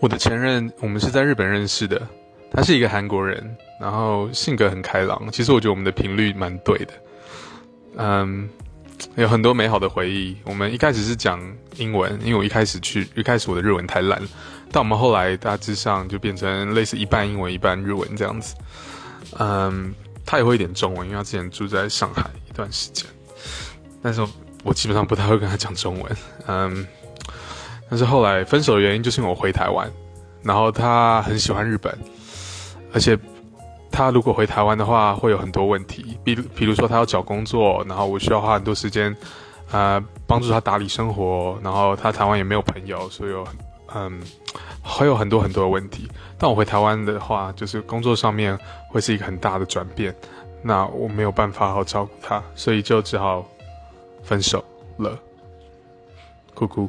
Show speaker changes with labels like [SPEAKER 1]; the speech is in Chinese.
[SPEAKER 1] 我的前任，我们是在日本认识的，他是一个韩国人，然后性格很开朗。其实我觉得我们的频率蛮对的，嗯，有很多美好的回忆。我们一开始是讲英文，因为我一开始去，一开始我的日文太烂，但我们后来大致上就变成类似一半英文一半日文这样子。嗯，他也会一点中文，因为他之前住在上海一段时间，但是我基本上不太会跟他讲中文。嗯。但是后来分手的原因就是因为我回台湾，然后他很喜欢日本，而且他如果回台湾的话会有很多问题，比比如说他要找工作，然后我需要花很多时间，呃，帮助他打理生活，然后他台湾也没有朋友，所以有嗯，会有很多很多的问题。但我回台湾的话，就是工作上面会是一个很大的转变，那我没有办法好照顾他，所以就只好分手了，哭哭。